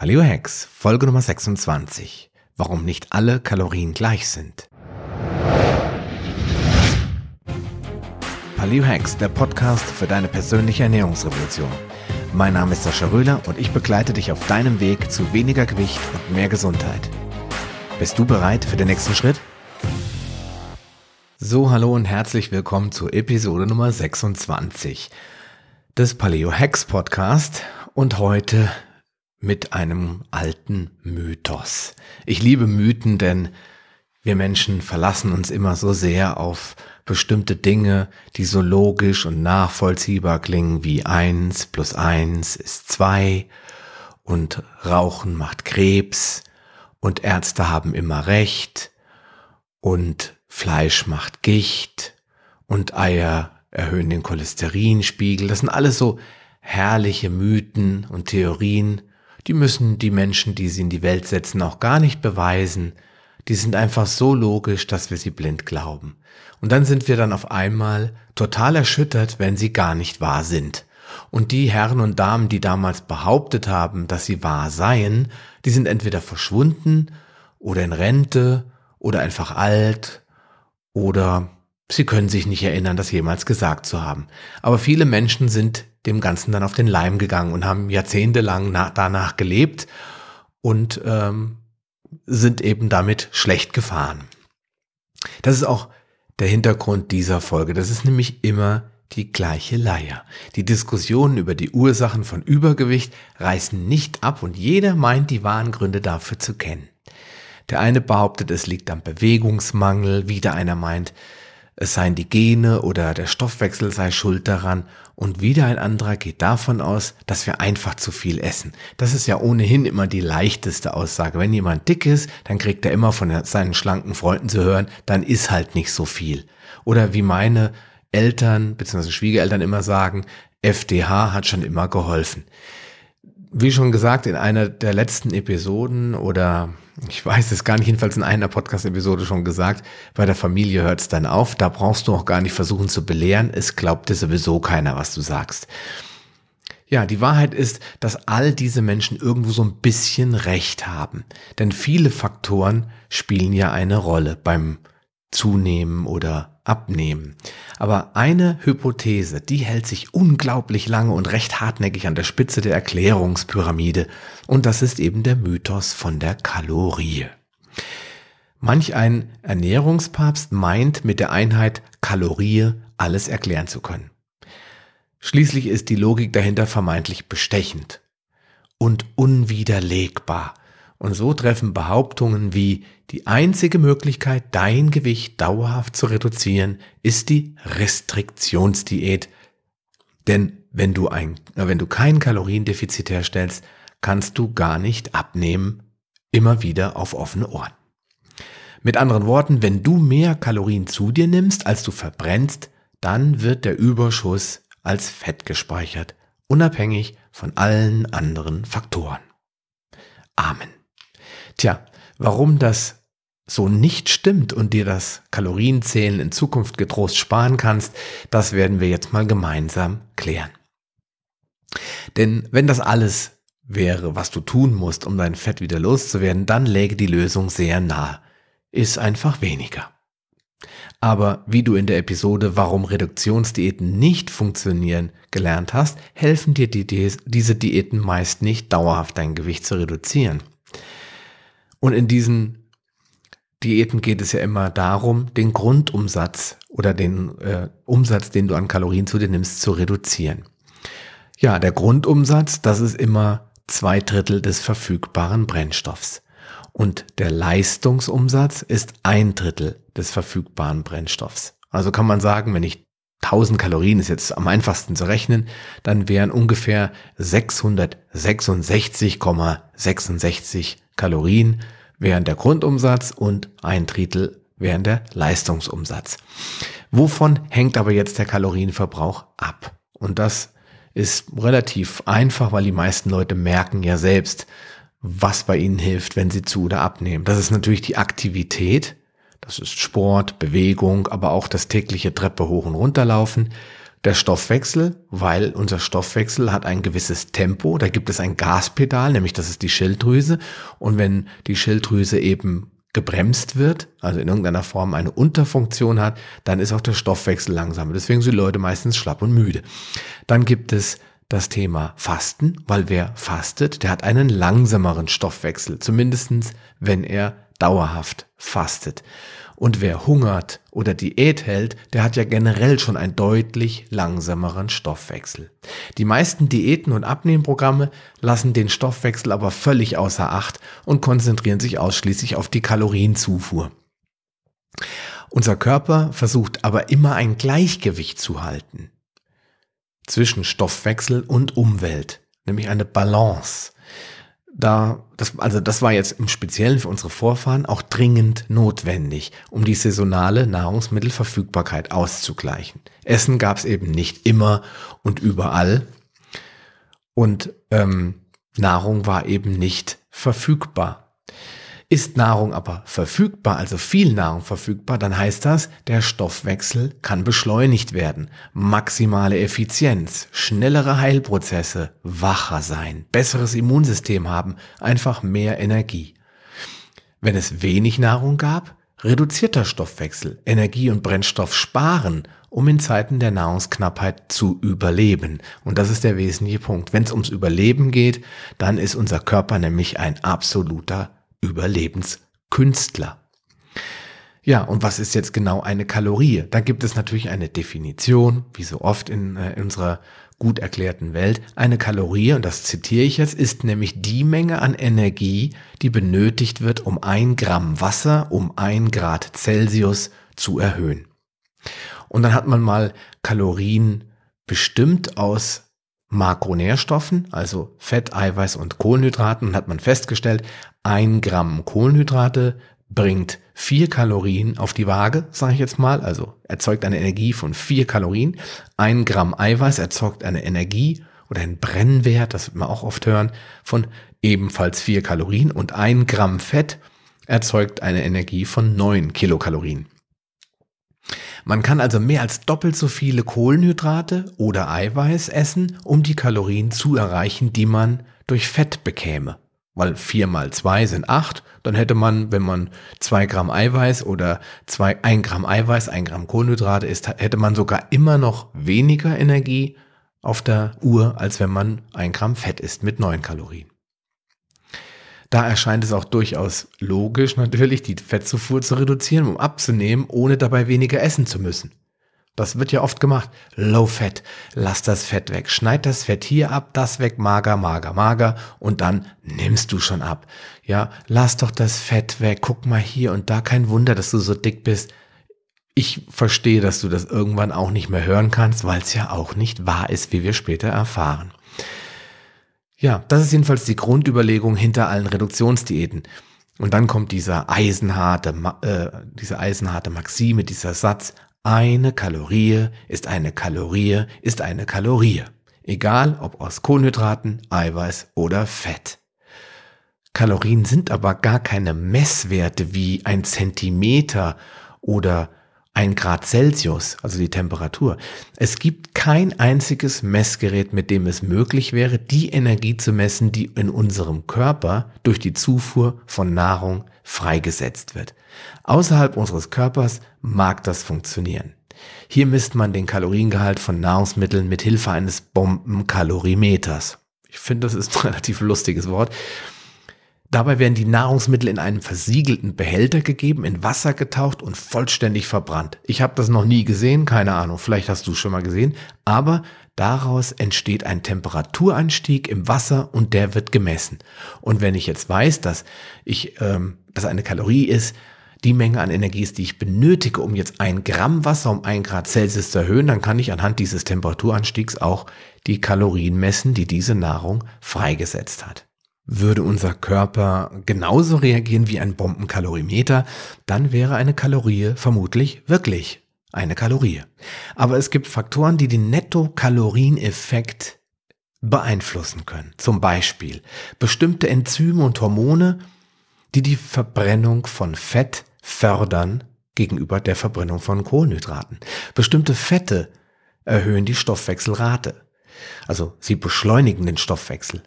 Paleo Hacks, Folge Nummer 26. Warum nicht alle Kalorien gleich sind. Paleo Hacks, der Podcast für deine persönliche Ernährungsrevolution. Mein Name ist Sascha Röhler und ich begleite dich auf deinem Weg zu weniger Gewicht und mehr Gesundheit. Bist du bereit für den nächsten Schritt? So, hallo und herzlich willkommen zur Episode Nummer 26 des Paleo Hacks Podcast und heute mit einem alten Mythos. Ich liebe Mythen, denn wir Menschen verlassen uns immer so sehr auf bestimmte Dinge, die so logisch und nachvollziehbar klingen wie eins plus eins ist zwei und Rauchen macht Krebs und Ärzte haben immer recht und Fleisch macht Gicht und Eier erhöhen den Cholesterinspiegel. Das sind alles so herrliche Mythen und Theorien, die müssen die Menschen, die sie in die Welt setzen, auch gar nicht beweisen. Die sind einfach so logisch, dass wir sie blind glauben. Und dann sind wir dann auf einmal total erschüttert, wenn sie gar nicht wahr sind. Und die Herren und Damen, die damals behauptet haben, dass sie wahr seien, die sind entweder verschwunden oder in Rente oder einfach alt oder sie können sich nicht erinnern, das jemals gesagt zu haben. Aber viele Menschen sind dem Ganzen dann auf den Leim gegangen und haben jahrzehntelang danach gelebt und ähm, sind eben damit schlecht gefahren. Das ist auch der Hintergrund dieser Folge. Das ist nämlich immer die gleiche Leier. Die Diskussionen über die Ursachen von Übergewicht reißen nicht ab und jeder meint die wahren Gründe dafür zu kennen. Der eine behauptet, es liegt am Bewegungsmangel, wieder einer meint, es seien die Gene oder der Stoffwechsel sei schuld daran und wieder ein anderer geht davon aus, dass wir einfach zu viel essen. Das ist ja ohnehin immer die leichteste Aussage. Wenn jemand dick ist, dann kriegt er immer von seinen schlanken Freunden zu hören, dann ist halt nicht so viel. Oder wie meine Eltern bzw. Schwiegereltern immer sagen, FDH hat schon immer geholfen. Wie schon gesagt, in einer der letzten Episoden oder ich weiß es gar nicht, jedenfalls in einer Podcast-Episode schon gesagt, bei der Familie hört es dann auf, da brauchst du auch gar nicht versuchen zu belehren, es glaubt dir sowieso keiner, was du sagst. Ja, die Wahrheit ist, dass all diese Menschen irgendwo so ein bisschen Recht haben. Denn viele Faktoren spielen ja eine Rolle beim Zunehmen oder abnehmen. Aber eine Hypothese, die hält sich unglaublich lange und recht hartnäckig an der Spitze der Erklärungspyramide und das ist eben der Mythos von der Kalorie. Manch ein Ernährungspapst meint mit der Einheit Kalorie alles erklären zu können. Schließlich ist die Logik dahinter vermeintlich bestechend und unwiderlegbar. Und so treffen Behauptungen wie die einzige Möglichkeit, dein Gewicht dauerhaft zu reduzieren, ist die Restriktionsdiät. Denn wenn du ein, äh, wenn du kein Kaloriendefizit herstellst, kannst du gar nicht abnehmen, immer wieder auf offene Ohren. Mit anderen Worten, wenn du mehr Kalorien zu dir nimmst, als du verbrennst, dann wird der Überschuss als Fett gespeichert, unabhängig von allen anderen Faktoren. Amen. Tja, warum das so nicht stimmt und dir das Kalorienzählen in Zukunft getrost sparen kannst, das werden wir jetzt mal gemeinsam klären. Denn wenn das alles wäre, was du tun musst, um dein Fett wieder loszuwerden, dann läge die Lösung sehr nahe. Ist einfach weniger. Aber wie du in der Episode Warum Reduktionsdiäten nicht funktionieren gelernt hast, helfen dir die, diese Diäten meist nicht dauerhaft dein Gewicht zu reduzieren. Und in diesen Diäten geht es ja immer darum, den Grundumsatz oder den äh, Umsatz, den du an Kalorien zu dir nimmst, zu reduzieren. Ja, der Grundumsatz, das ist immer zwei Drittel des verfügbaren Brennstoffs. Und der Leistungsumsatz ist ein Drittel des verfügbaren Brennstoffs. Also kann man sagen, wenn ich 1000 Kalorien ist jetzt am einfachsten zu rechnen, dann wären ungefähr 666,66 Kalorien während der Grundumsatz und ein Drittel während der Leistungsumsatz. Wovon hängt aber jetzt der Kalorienverbrauch ab? Und das ist relativ einfach, weil die meisten Leute merken ja selbst, was bei ihnen hilft, wenn sie zu oder abnehmen. Das ist natürlich die Aktivität, das ist Sport, Bewegung, aber auch das tägliche Treppe hoch und runter laufen. Der Stoffwechsel, weil unser Stoffwechsel hat ein gewisses Tempo, da gibt es ein Gaspedal, nämlich das ist die Schilddrüse. Und wenn die Schilddrüse eben gebremst wird, also in irgendeiner Form eine Unterfunktion hat, dann ist auch der Stoffwechsel langsamer. Deswegen sind Leute meistens schlapp und müde. Dann gibt es das Thema Fasten, weil wer fastet, der hat einen langsameren Stoffwechsel, zumindestens wenn er dauerhaft fastet. Und wer hungert oder Diät hält, der hat ja generell schon einen deutlich langsameren Stoffwechsel. Die meisten Diäten und Abnehmprogramme lassen den Stoffwechsel aber völlig außer Acht und konzentrieren sich ausschließlich auf die Kalorienzufuhr. Unser Körper versucht aber immer ein Gleichgewicht zu halten zwischen Stoffwechsel und Umwelt, nämlich eine Balance da, das, also das war jetzt im Speziellen für unsere Vorfahren auch dringend notwendig, um die saisonale Nahrungsmittelverfügbarkeit auszugleichen. Essen gab es eben nicht immer und überall und ähm, Nahrung war eben nicht verfügbar. Ist Nahrung aber verfügbar, also viel Nahrung verfügbar, dann heißt das, der Stoffwechsel kann beschleunigt werden. Maximale Effizienz, schnellere Heilprozesse, wacher sein, besseres Immunsystem haben, einfach mehr Energie. Wenn es wenig Nahrung gab, reduzierter Stoffwechsel, Energie und Brennstoff sparen, um in Zeiten der Nahrungsknappheit zu überleben. Und das ist der wesentliche Punkt. Wenn es ums Überleben geht, dann ist unser Körper nämlich ein absoluter Überlebenskünstler. Ja, und was ist jetzt genau eine Kalorie? Da gibt es natürlich eine Definition, wie so oft in, äh, in unserer gut erklärten Welt. Eine Kalorie, und das zitiere ich jetzt, ist nämlich die Menge an Energie, die benötigt wird, um ein Gramm Wasser um ein Grad Celsius zu erhöhen. Und dann hat man mal Kalorien bestimmt aus Makronährstoffen, also Fett, Eiweiß und Kohlenhydraten, hat man festgestellt, ein Gramm Kohlenhydrate bringt vier Kalorien auf die Waage, sage ich jetzt mal, also erzeugt eine Energie von vier Kalorien. Ein Gramm Eiweiß erzeugt eine Energie oder einen Brennwert, das wird man auch oft hören, von ebenfalls vier Kalorien und ein Gramm Fett erzeugt eine Energie von neun Kilokalorien. Man kann also mehr als doppelt so viele Kohlenhydrate oder Eiweiß essen, um die Kalorien zu erreichen, die man durch Fett bekäme weil vier mal zwei sind acht, dann hätte man, wenn man zwei Gramm Eiweiß oder zwei, ein Gramm Eiweiß, ein Gramm Kohlenhydrate isst, hätte man sogar immer noch weniger Energie auf der Uhr, als wenn man ein Gramm Fett isst mit neun Kalorien. Da erscheint es auch durchaus logisch, natürlich die Fettzufuhr zu reduzieren, um abzunehmen, ohne dabei weniger essen zu müssen. Das wird ja oft gemacht. Low Fat. Lass das Fett weg. Schneid das Fett hier ab, das weg, mager, mager, mager. Und dann nimmst du schon ab. Ja, lass doch das Fett weg. Guck mal hier und da. Kein Wunder, dass du so dick bist. Ich verstehe, dass du das irgendwann auch nicht mehr hören kannst, weil es ja auch nicht wahr ist, wie wir später erfahren. Ja, das ist jedenfalls die Grundüberlegung hinter allen Reduktionsdiäten. Und dann kommt dieser eisenharte, äh, diese eisenharte Maxime, dieser Satz, eine Kalorie ist eine Kalorie ist eine Kalorie. Egal ob aus Kohlenhydraten, Eiweiß oder Fett. Kalorien sind aber gar keine Messwerte wie ein Zentimeter oder ein Grad Celsius, also die Temperatur. Es gibt kein einziges Messgerät, mit dem es möglich wäre, die Energie zu messen, die in unserem Körper durch die Zufuhr von Nahrung freigesetzt wird. Außerhalb unseres Körpers mag das funktionieren. Hier misst man den Kaloriengehalt von Nahrungsmitteln mit Hilfe eines Bombenkalorimeters. Ich finde, das ist ein relativ lustiges Wort. Dabei werden die Nahrungsmittel in einen versiegelten Behälter gegeben, in Wasser getaucht und vollständig verbrannt. Ich habe das noch nie gesehen, keine Ahnung, vielleicht hast du es schon mal gesehen, aber daraus entsteht ein Temperaturanstieg im Wasser und der wird gemessen. Und wenn ich jetzt weiß, dass ich, ähm, dass eine Kalorie ist, die Menge an Energie ist, die ich benötige, um jetzt ein Gramm Wasser um ein Grad Celsius zu erhöhen, dann kann ich anhand dieses Temperaturanstiegs auch die Kalorien messen, die diese Nahrung freigesetzt hat. Würde unser Körper genauso reagieren wie ein Bombenkalorimeter, dann wäre eine Kalorie vermutlich wirklich eine Kalorie. Aber es gibt Faktoren, die den Netto-Kalorieneffekt beeinflussen können. Zum Beispiel bestimmte Enzyme und Hormone, die die Verbrennung von Fett fördern gegenüber der Verbrennung von Kohlenhydraten. Bestimmte Fette erhöhen die Stoffwechselrate. Also sie beschleunigen den Stoffwechsel.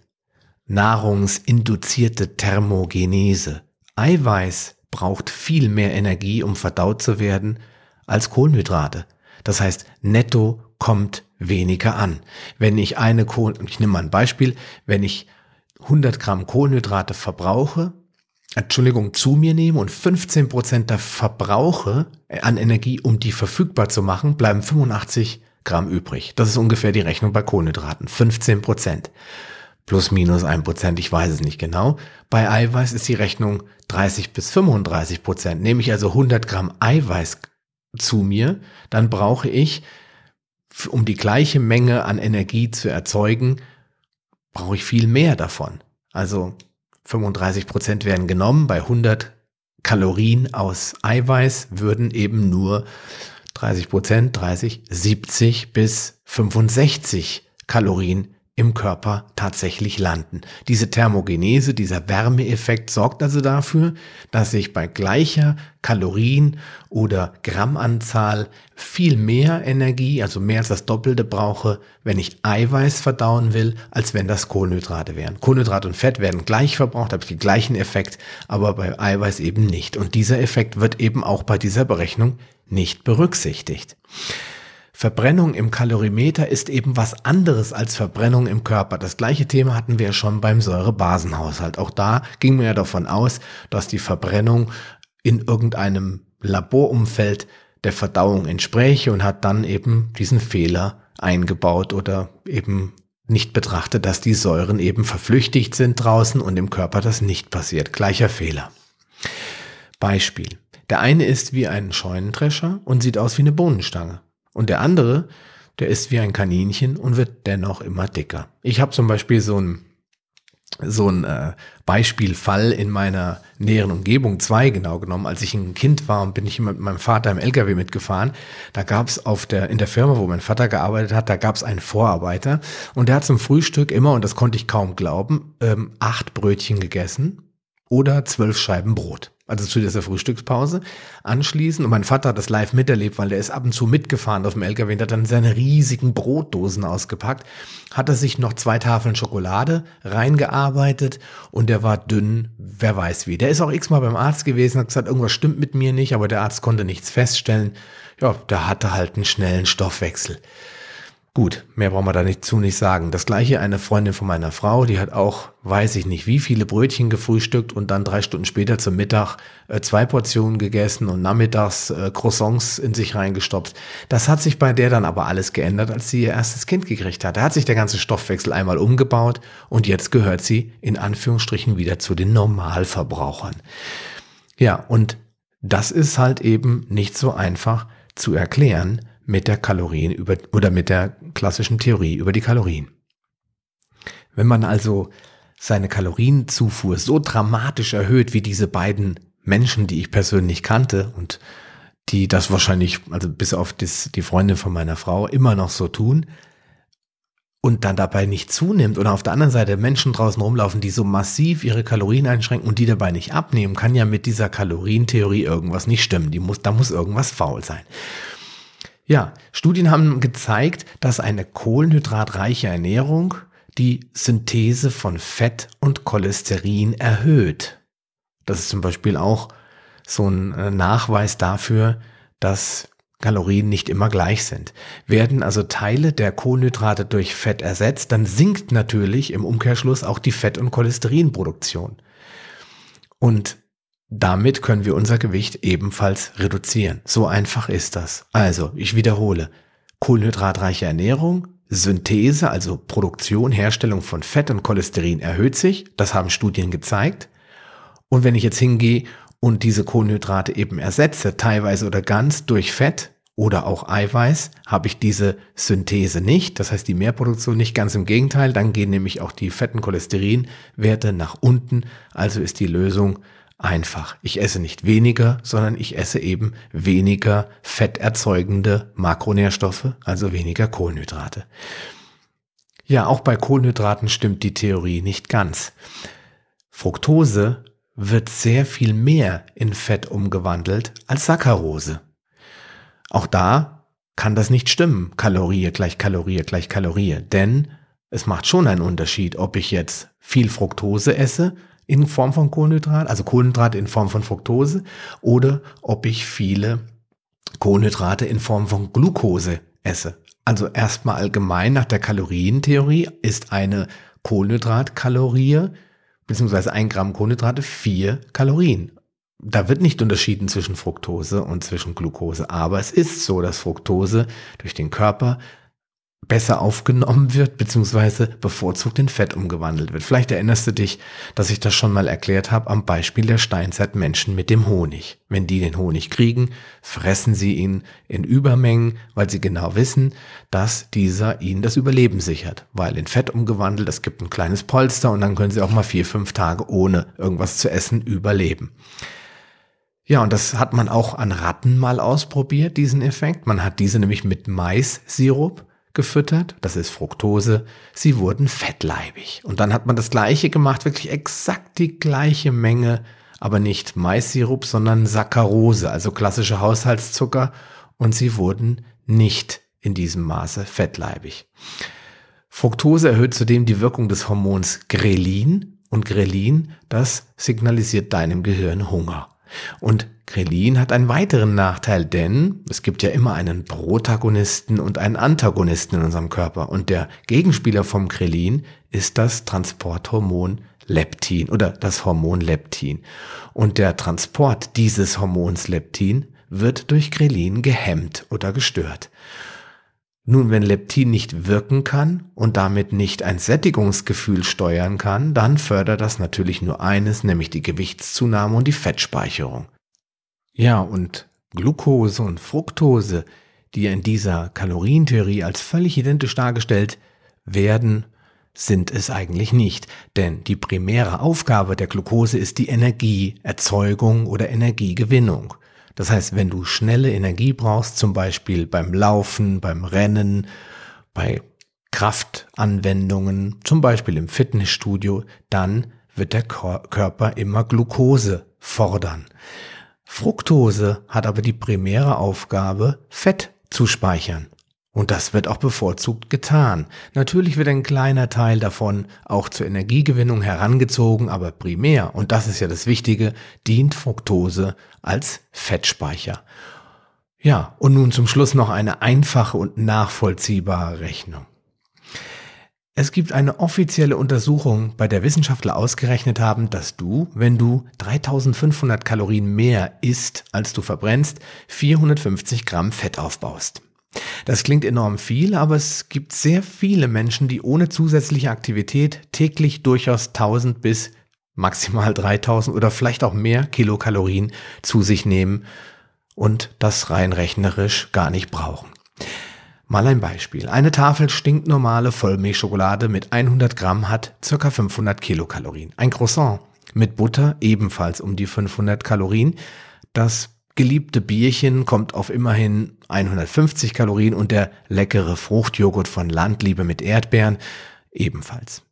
Nahrungsinduzierte Thermogenese. Eiweiß braucht viel mehr Energie, um verdaut zu werden, als Kohlenhydrate. Das heißt, netto kommt weniger an. Wenn ich eine Kohl, ich nehme mal ein Beispiel, wenn ich 100 Gramm Kohlenhydrate verbrauche, Entschuldigung, zu mir nehme und 15 Prozent der Verbrauche an Energie, um die verfügbar zu machen, bleiben 85 Gramm übrig. Das ist ungefähr die Rechnung bei Kohlenhydraten. 15 Prozent. Plus minus ein Prozent, ich weiß es nicht genau. Bei Eiweiß ist die Rechnung 30 bis 35 Prozent. Nehme ich also 100 Gramm Eiweiß zu mir, dann brauche ich, um die gleiche Menge an Energie zu erzeugen, brauche ich viel mehr davon. Also 35 Prozent werden genommen. Bei 100 Kalorien aus Eiweiß würden eben nur 30 Prozent, 30, 70 bis 65 Kalorien im Körper tatsächlich landen. Diese Thermogenese, dieser Wärmeeffekt sorgt also dafür, dass ich bei gleicher Kalorien- oder Grammanzahl viel mehr Energie, also mehr als das Doppelte brauche, wenn ich Eiweiß verdauen will, als wenn das Kohlenhydrate wären. Kohlenhydrate und Fett werden gleich verbraucht, habe ich den gleichen Effekt, aber bei Eiweiß eben nicht. Und dieser Effekt wird eben auch bei dieser Berechnung nicht berücksichtigt. Verbrennung im Kalorimeter ist eben was anderes als Verbrennung im Körper. Das gleiche Thema hatten wir schon beim Säurebasenhaushalt. Auch da ging man ja davon aus, dass die Verbrennung in irgendeinem Laborumfeld der Verdauung entspräche und hat dann eben diesen Fehler eingebaut oder eben nicht betrachtet, dass die Säuren eben verflüchtigt sind draußen und im Körper das nicht passiert. Gleicher Fehler. Beispiel. Der eine ist wie ein Scheunendrescher und sieht aus wie eine Bohnenstange. Und der andere, der ist wie ein Kaninchen und wird dennoch immer dicker. Ich habe zum Beispiel so ein so ein äh, Beispielfall in meiner näheren Umgebung, zwei genau genommen. Als ich ein Kind war und bin ich mit meinem Vater im LKW mitgefahren, da gab es auf der, in der Firma, wo mein Vater gearbeitet hat, da gab es einen Vorarbeiter und der hat zum Frühstück immer, und das konnte ich kaum glauben, ähm, acht Brötchen gegessen oder zwölf Scheiben Brot also zu dieser Frühstückspause, anschließen. Und mein Vater hat das live miterlebt, weil der ist ab und zu mitgefahren auf dem LKW und hat dann seine riesigen Brotdosen ausgepackt, hat er sich noch zwei Tafeln Schokolade reingearbeitet und der war dünn, wer weiß wie. Der ist auch x-mal beim Arzt gewesen, hat gesagt, irgendwas stimmt mit mir nicht, aber der Arzt konnte nichts feststellen. Ja, der hatte halt einen schnellen Stoffwechsel. Gut, mehr brauchen wir da nicht zu nicht sagen. Das gleiche eine Freundin von meiner Frau, die hat auch, weiß ich nicht, wie viele Brötchen gefrühstückt und dann drei Stunden später zum Mittag äh, zwei Portionen gegessen und nachmittags äh, Croissants in sich reingestopft. Das hat sich bei der dann aber alles geändert, als sie ihr erstes Kind gekriegt hat. Da hat sich der ganze Stoffwechsel einmal umgebaut und jetzt gehört sie in Anführungsstrichen wieder zu den Normalverbrauchern. Ja, und das ist halt eben nicht so einfach zu erklären, mit der Kalorien über, oder mit der klassischen Theorie über die Kalorien. Wenn man also seine Kalorienzufuhr so dramatisch erhöht wie diese beiden Menschen, die ich persönlich kannte und die das wahrscheinlich, also bis auf das, die Freundin von meiner Frau, immer noch so tun und dann dabei nicht zunimmt oder auf der anderen Seite Menschen draußen rumlaufen, die so massiv ihre Kalorien einschränken und die dabei nicht abnehmen, kann ja mit dieser Kalorientheorie irgendwas nicht stimmen. Die muss, da muss irgendwas faul sein. Ja, Studien haben gezeigt, dass eine kohlenhydratreiche Ernährung die Synthese von Fett und Cholesterin erhöht. Das ist zum Beispiel auch so ein äh, Nachweis dafür, dass Kalorien nicht immer gleich sind. Werden also Teile der Kohlenhydrate durch Fett ersetzt, dann sinkt natürlich im Umkehrschluss auch die Fett- und Cholesterinproduktion. Und damit können wir unser Gewicht ebenfalls reduzieren. So einfach ist das. Also, ich wiederhole. Kohlenhydratreiche Ernährung, Synthese, also Produktion, Herstellung von Fett und Cholesterin erhöht sich. Das haben Studien gezeigt. Und wenn ich jetzt hingehe und diese Kohlenhydrate eben ersetze, teilweise oder ganz durch Fett oder auch Eiweiß, habe ich diese Synthese nicht. Das heißt, die Mehrproduktion nicht ganz im Gegenteil. Dann gehen nämlich auch die fetten Cholesterinwerte nach unten. Also ist die Lösung einfach. Ich esse nicht weniger, sondern ich esse eben weniger fetterzeugende Makronährstoffe, also weniger Kohlenhydrate. Ja, auch bei Kohlenhydraten stimmt die Theorie nicht ganz. Fructose wird sehr viel mehr in Fett umgewandelt als Saccharose. Auch da kann das nicht stimmen. Kalorie gleich Kalorie gleich Kalorie. Denn es macht schon einen Unterschied, ob ich jetzt viel Fructose esse in Form von Kohlenhydrat, also Kohlenhydrate in Form von Fructose, oder ob ich viele Kohlenhydrate in Form von Glucose esse. Also erstmal allgemein nach der Kalorientheorie ist eine Kohlenhydratkalorie beziehungsweise ein Gramm Kohlenhydrate vier Kalorien. Da wird nicht unterschieden zwischen Fructose und zwischen Glucose, aber es ist so, dass Fructose durch den Körper besser aufgenommen wird, beziehungsweise bevorzugt in Fett umgewandelt wird. Vielleicht erinnerst du dich, dass ich das schon mal erklärt habe am Beispiel der Steinzeitmenschen mit dem Honig. Wenn die den Honig kriegen, fressen sie ihn in Übermengen, weil sie genau wissen, dass dieser ihnen das Überleben sichert. Weil in Fett umgewandelt, es gibt ein kleines Polster und dann können sie auch mal vier, fünf Tage ohne irgendwas zu essen überleben. Ja, und das hat man auch an Ratten mal ausprobiert, diesen Effekt. Man hat diese nämlich mit Maissirup gefüttert, das ist Fructose, sie wurden fettleibig. Und dann hat man das gleiche gemacht, wirklich exakt die gleiche Menge, aber nicht Maissirup, sondern Saccharose, also klassische Haushaltszucker, und sie wurden nicht in diesem Maße fettleibig. Fructose erhöht zudem die Wirkung des Hormons Grelin und Grelin, das signalisiert deinem Gehirn Hunger. Und Grelin hat einen weiteren Nachteil, denn es gibt ja immer einen Protagonisten und einen Antagonisten in unserem Körper. Und der Gegenspieler vom Grelin ist das Transporthormon Leptin oder das Hormon Leptin. Und der Transport dieses Hormons Leptin wird durch Grelin gehemmt oder gestört. Nun, wenn Leptin nicht wirken kann und damit nicht ein Sättigungsgefühl steuern kann, dann fördert das natürlich nur eines, nämlich die Gewichtszunahme und die Fettspeicherung. Ja, und Glucose und Fructose, die in dieser Kalorientheorie als völlig identisch dargestellt werden, sind es eigentlich nicht, denn die primäre Aufgabe der Glucose ist die Energieerzeugung oder Energiegewinnung. Das heißt, wenn du schnelle Energie brauchst, zum Beispiel beim Laufen, beim Rennen, bei Kraftanwendungen, zum Beispiel im Fitnessstudio, dann wird der Körper immer Glucose fordern. Fructose hat aber die primäre Aufgabe, Fett zu speichern. Und das wird auch bevorzugt getan. Natürlich wird ein kleiner Teil davon auch zur Energiegewinnung herangezogen, aber primär, und das ist ja das Wichtige, dient Fructose als Fettspeicher. Ja, und nun zum Schluss noch eine einfache und nachvollziehbare Rechnung. Es gibt eine offizielle Untersuchung, bei der Wissenschaftler ausgerechnet haben, dass du, wenn du 3500 Kalorien mehr isst, als du verbrennst, 450 Gramm Fett aufbaust. Das klingt enorm viel, aber es gibt sehr viele Menschen, die ohne zusätzliche Aktivität täglich durchaus 1000 bis maximal 3000 oder vielleicht auch mehr Kilokalorien zu sich nehmen und das rein rechnerisch gar nicht brauchen. Mal ein Beispiel. Eine Tafel stinknormale Vollmilchschokolade mit 100 Gramm hat ca. 500 Kilokalorien. Ein Croissant mit Butter ebenfalls um die 500 Kalorien. Das geliebte Bierchen kommt auf immerhin 150 Kalorien und der leckere Fruchtjoghurt von Landliebe mit Erdbeeren ebenfalls.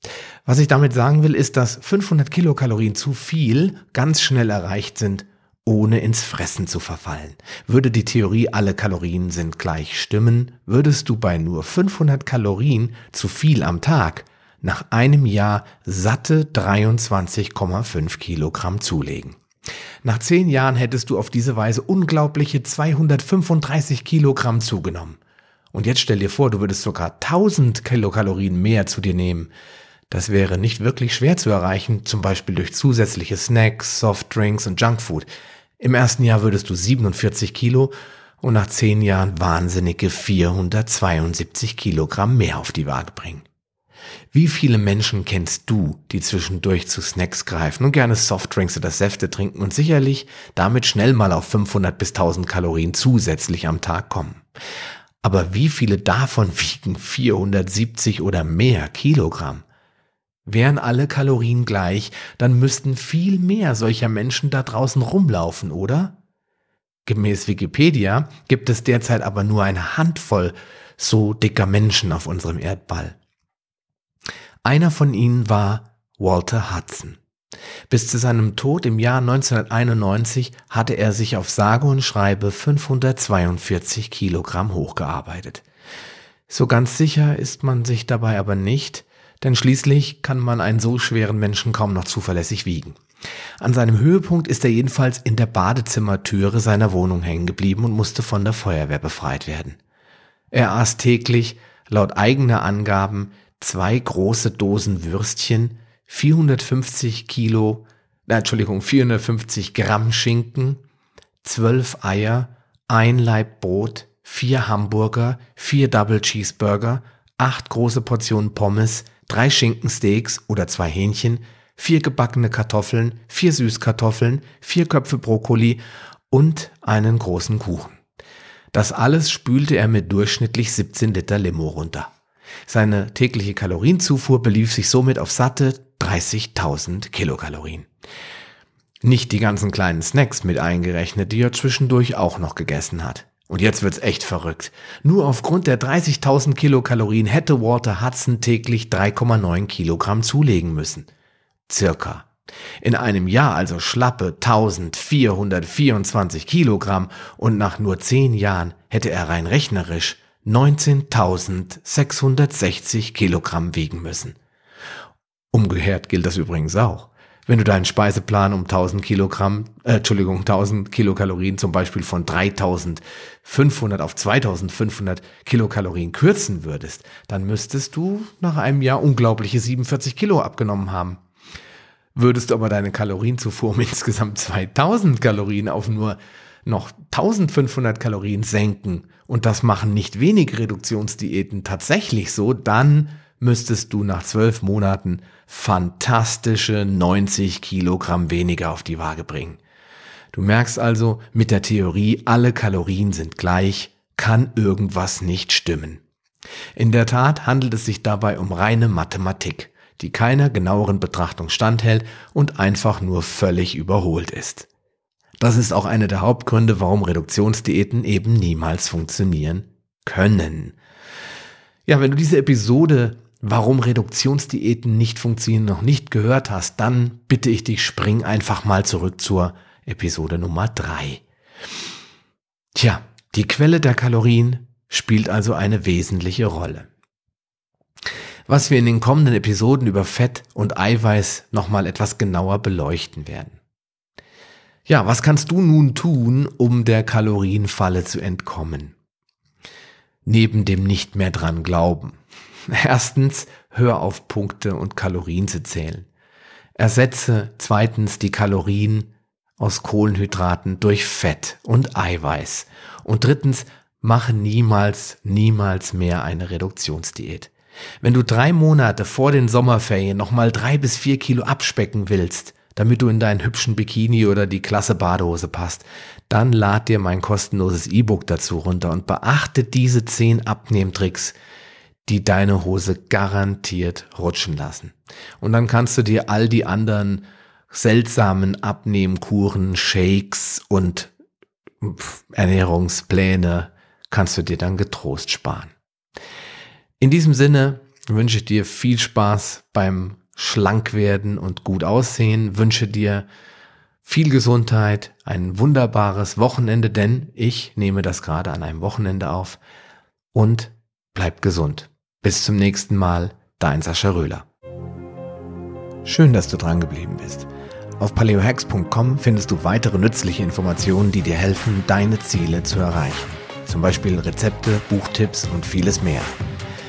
Was ich damit sagen will, ist, dass 500 Kilokalorien zu viel ganz schnell erreicht sind, ohne ins Fressen zu verfallen. Würde die Theorie alle Kalorien sind gleich stimmen, würdest du bei nur 500 Kalorien zu viel am Tag nach einem Jahr satte 23,5 Kilogramm zulegen. Nach zehn Jahren hättest du auf diese Weise unglaubliche 235 Kilogramm zugenommen. Und jetzt stell dir vor, du würdest sogar 1000 Kilokalorien mehr zu dir nehmen. Das wäre nicht wirklich schwer zu erreichen, zum Beispiel durch zusätzliche Snacks, Softdrinks und Junkfood. Im ersten Jahr würdest du 47 Kilo und nach zehn Jahren wahnsinnige 472 Kilogramm mehr auf die Waage bringen. Wie viele Menschen kennst du, die zwischendurch zu Snacks greifen und gerne Softdrinks oder Säfte trinken und sicherlich damit schnell mal auf 500 bis 1000 Kalorien zusätzlich am Tag kommen? Aber wie viele davon wiegen 470 oder mehr Kilogramm? Wären alle Kalorien gleich, dann müssten viel mehr solcher Menschen da draußen rumlaufen, oder? Gemäß Wikipedia gibt es derzeit aber nur eine Handvoll so dicker Menschen auf unserem Erdball. Einer von ihnen war Walter Hudson. Bis zu seinem Tod im Jahr 1991 hatte er sich auf sage und schreibe 542 Kilogramm hochgearbeitet. So ganz sicher ist man sich dabei aber nicht, denn schließlich kann man einen so schweren Menschen kaum noch zuverlässig wiegen. An seinem Höhepunkt ist er jedenfalls in der Badezimmertüre seiner Wohnung hängen geblieben und musste von der Feuerwehr befreit werden. Er aß täglich, laut eigener Angaben, zwei große Dosen Würstchen, 450 Kilo, äh, Entschuldigung, 450 Gramm Schinken, zwölf Eier, ein Laib Brot, vier Hamburger, vier Double Cheeseburger, acht große Portionen Pommes, drei Schinkensteaks oder zwei Hähnchen, vier gebackene Kartoffeln, vier Süßkartoffeln, vier Köpfe Brokkoli und einen großen Kuchen. Das alles spülte er mit durchschnittlich 17 Liter Limo runter. Seine tägliche Kalorienzufuhr belief sich somit auf satte 30.000 Kilokalorien. Nicht die ganzen kleinen Snacks mit eingerechnet, die er zwischendurch auch noch gegessen hat. Und jetzt wird's echt verrückt. Nur aufgrund der 30.000 Kilokalorien hätte Walter Hudson täglich 3,9 Kilogramm zulegen müssen. Circa. In einem Jahr also schlappe 1424 Kilogramm und nach nur 10 Jahren hätte er rein rechnerisch 19.660 Kilogramm wiegen müssen. Umgekehrt gilt das übrigens auch. Wenn du deinen Speiseplan um 1000 Kilogramm, äh, Entschuldigung, 1000 Kilokalorien zum Beispiel von 3500 auf 2500 Kilokalorien kürzen würdest, dann müsstest du nach einem Jahr unglaubliche 47 Kilo abgenommen haben. Würdest du aber deine Kalorienzufuhr um insgesamt 2000 Kalorien auf nur noch 1500 Kalorien senken und das machen nicht wenig Reduktionsdiäten tatsächlich so, dann müsstest du nach zwölf Monaten fantastische 90 Kilogramm weniger auf die Waage bringen. Du merkst also, mit der Theorie, alle Kalorien sind gleich, kann irgendwas nicht stimmen. In der Tat handelt es sich dabei um reine Mathematik, die keiner genaueren Betrachtung standhält und einfach nur völlig überholt ist. Das ist auch einer der Hauptgründe, warum Reduktionsdiäten eben niemals funktionieren können. Ja, wenn du diese Episode warum Reduktionsdiäten nicht funktionieren, noch nicht gehört hast, dann bitte ich dich, spring einfach mal zurück zur Episode Nummer drei. Tja, die Quelle der Kalorien spielt also eine wesentliche Rolle. Was wir in den kommenden Episoden über Fett und Eiweiß nochmal etwas genauer beleuchten werden. Ja, was kannst du nun tun, um der Kalorienfalle zu entkommen? Neben dem nicht mehr dran glauben. Erstens, hör auf Punkte und Kalorien zu zählen. Ersetze zweitens die Kalorien aus Kohlenhydraten durch Fett und Eiweiß. Und drittens, mache niemals, niemals mehr eine Reduktionsdiät. Wenn du drei Monate vor den Sommerferien nochmal drei bis vier Kilo abspecken willst, damit du in deinen hübschen Bikini oder die klasse Badehose passt, dann lad dir mein kostenloses E-Book dazu runter und beachte diese zehn Abnehmtricks, die deine Hose garantiert rutschen lassen. Und dann kannst du dir all die anderen seltsamen Abnehmkuren, Shakes und Ernährungspläne kannst du dir dann getrost sparen. In diesem Sinne wünsche ich dir viel Spaß beim Schlankwerden und gut aussehen, wünsche dir viel Gesundheit, ein wunderbares Wochenende, denn ich nehme das gerade an einem Wochenende auf und bleib gesund. Bis zum nächsten Mal, dein Sascha Röhler. Schön, dass du dran geblieben bist. Auf paleohacks.com findest du weitere nützliche Informationen, die dir helfen, deine Ziele zu erreichen. Zum Beispiel Rezepte, Buchtipps und vieles mehr.